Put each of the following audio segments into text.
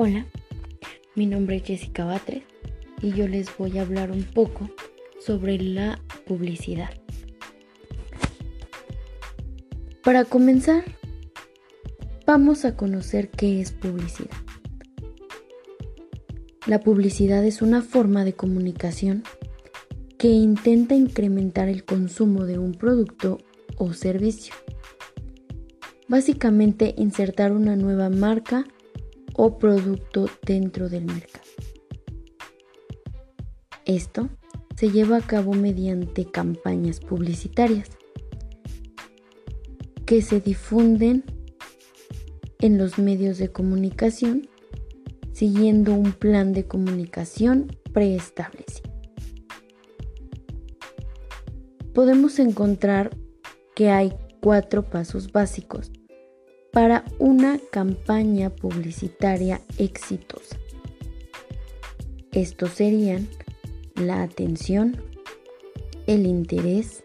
Hola, mi nombre es Jessica Batres y yo les voy a hablar un poco sobre la publicidad. Para comenzar, vamos a conocer qué es publicidad. La publicidad es una forma de comunicación que intenta incrementar el consumo de un producto o servicio. Básicamente insertar una nueva marca o producto dentro del mercado. Esto se lleva a cabo mediante campañas publicitarias que se difunden en los medios de comunicación siguiendo un plan de comunicación preestablecido. Podemos encontrar que hay cuatro pasos básicos para una campaña publicitaria exitosa. Estos serían la atención, el interés,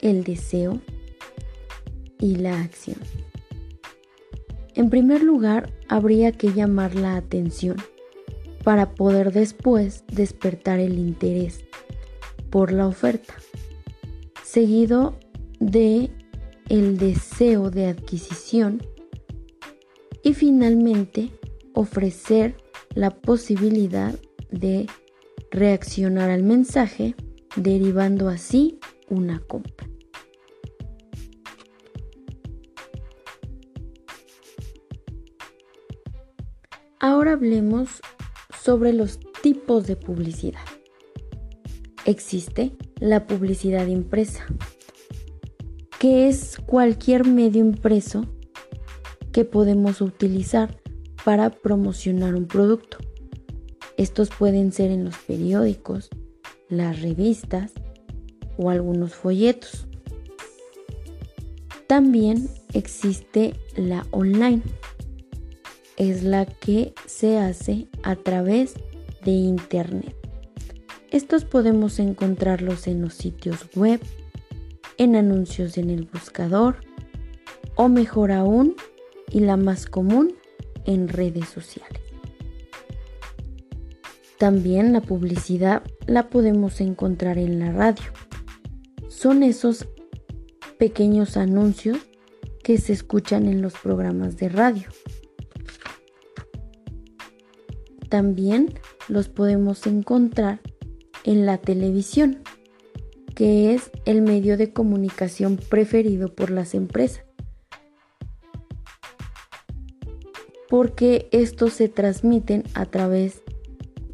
el deseo y la acción. En primer lugar, habría que llamar la atención para poder después despertar el interés por la oferta, seguido de el deseo de adquisición y finalmente ofrecer la posibilidad de reaccionar al mensaje derivando así una compra. Ahora hablemos sobre los tipos de publicidad. Existe la publicidad impresa, que es cualquier medio impreso que podemos utilizar para promocionar un producto. Estos pueden ser en los periódicos, las revistas o algunos folletos. También existe la online. Es la que se hace a través de Internet. Estos podemos encontrarlos en los sitios web en anuncios en el buscador o mejor aún y la más común en redes sociales. También la publicidad la podemos encontrar en la radio. Son esos pequeños anuncios que se escuchan en los programas de radio. También los podemos encontrar en la televisión que es el medio de comunicación preferido por las empresas. Porque estos se transmiten a través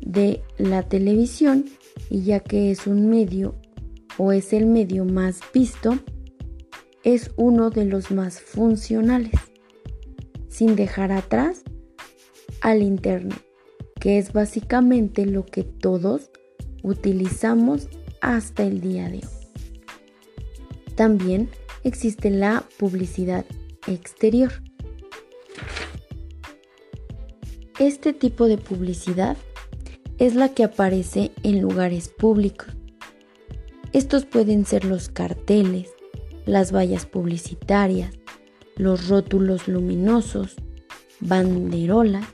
de la televisión y ya que es un medio o es el medio más visto, es uno de los más funcionales, sin dejar atrás al Internet, que es básicamente lo que todos utilizamos hasta el día de hoy. También existe la publicidad exterior. Este tipo de publicidad es la que aparece en lugares públicos. Estos pueden ser los carteles, las vallas publicitarias, los rótulos luminosos, banderolas,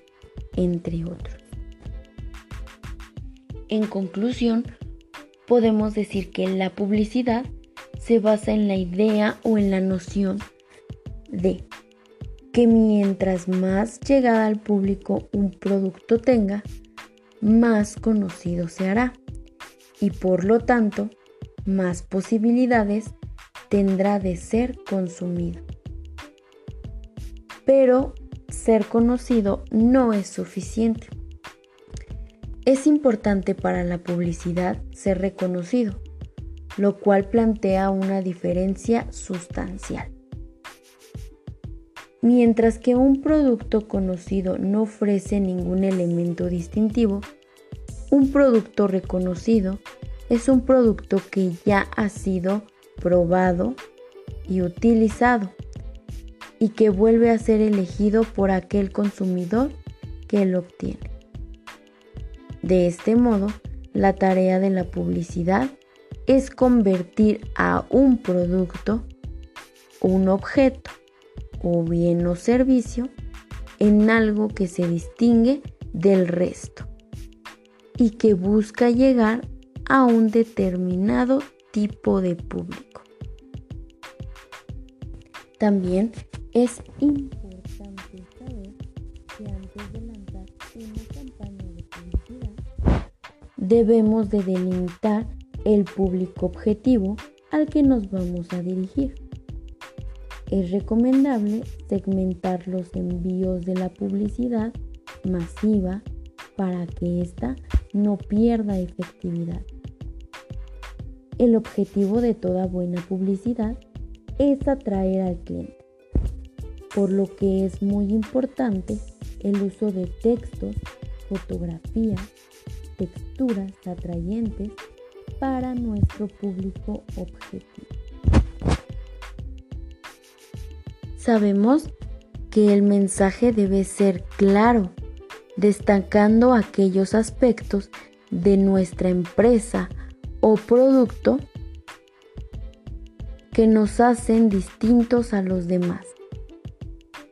entre otros. En conclusión, podemos decir que la publicidad se basa en la idea o en la noción de que mientras más llegada al público un producto tenga, más conocido se hará y por lo tanto más posibilidades tendrá de ser consumido. Pero ser conocido no es suficiente. Es importante para la publicidad ser reconocido, lo cual plantea una diferencia sustancial. Mientras que un producto conocido no ofrece ningún elemento distintivo, un producto reconocido es un producto que ya ha sido probado y utilizado y que vuelve a ser elegido por aquel consumidor que lo obtiene. De este modo, la tarea de la publicidad es convertir a un producto, un objeto o bien o servicio en algo que se distingue del resto y que busca llegar a un determinado tipo de público. También es importante debemos de delimitar el público objetivo al que nos vamos a dirigir. Es recomendable segmentar los envíos de la publicidad masiva para que ésta no pierda efectividad. El objetivo de toda buena publicidad es atraer al cliente, por lo que es muy importante el uso de textos, fotografías, texturas atrayentes para nuestro público objetivo. Sabemos que el mensaje debe ser claro, destacando aquellos aspectos de nuestra empresa o producto que nos hacen distintos a los demás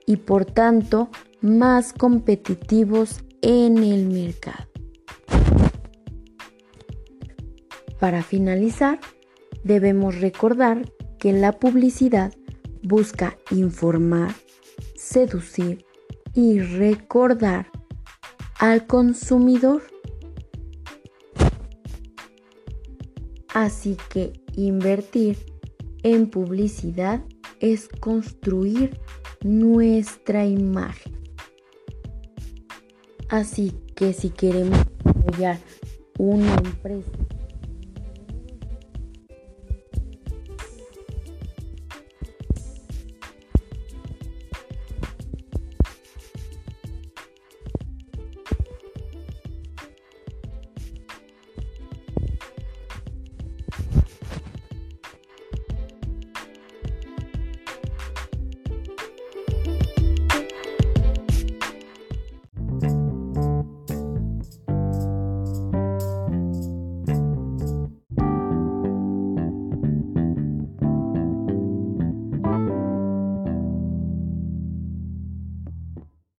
y por tanto más competitivos en el mercado. Para finalizar, debemos recordar que la publicidad busca informar, seducir y recordar al consumidor. Así que invertir en publicidad es construir nuestra imagen. Así que si queremos apoyar una empresa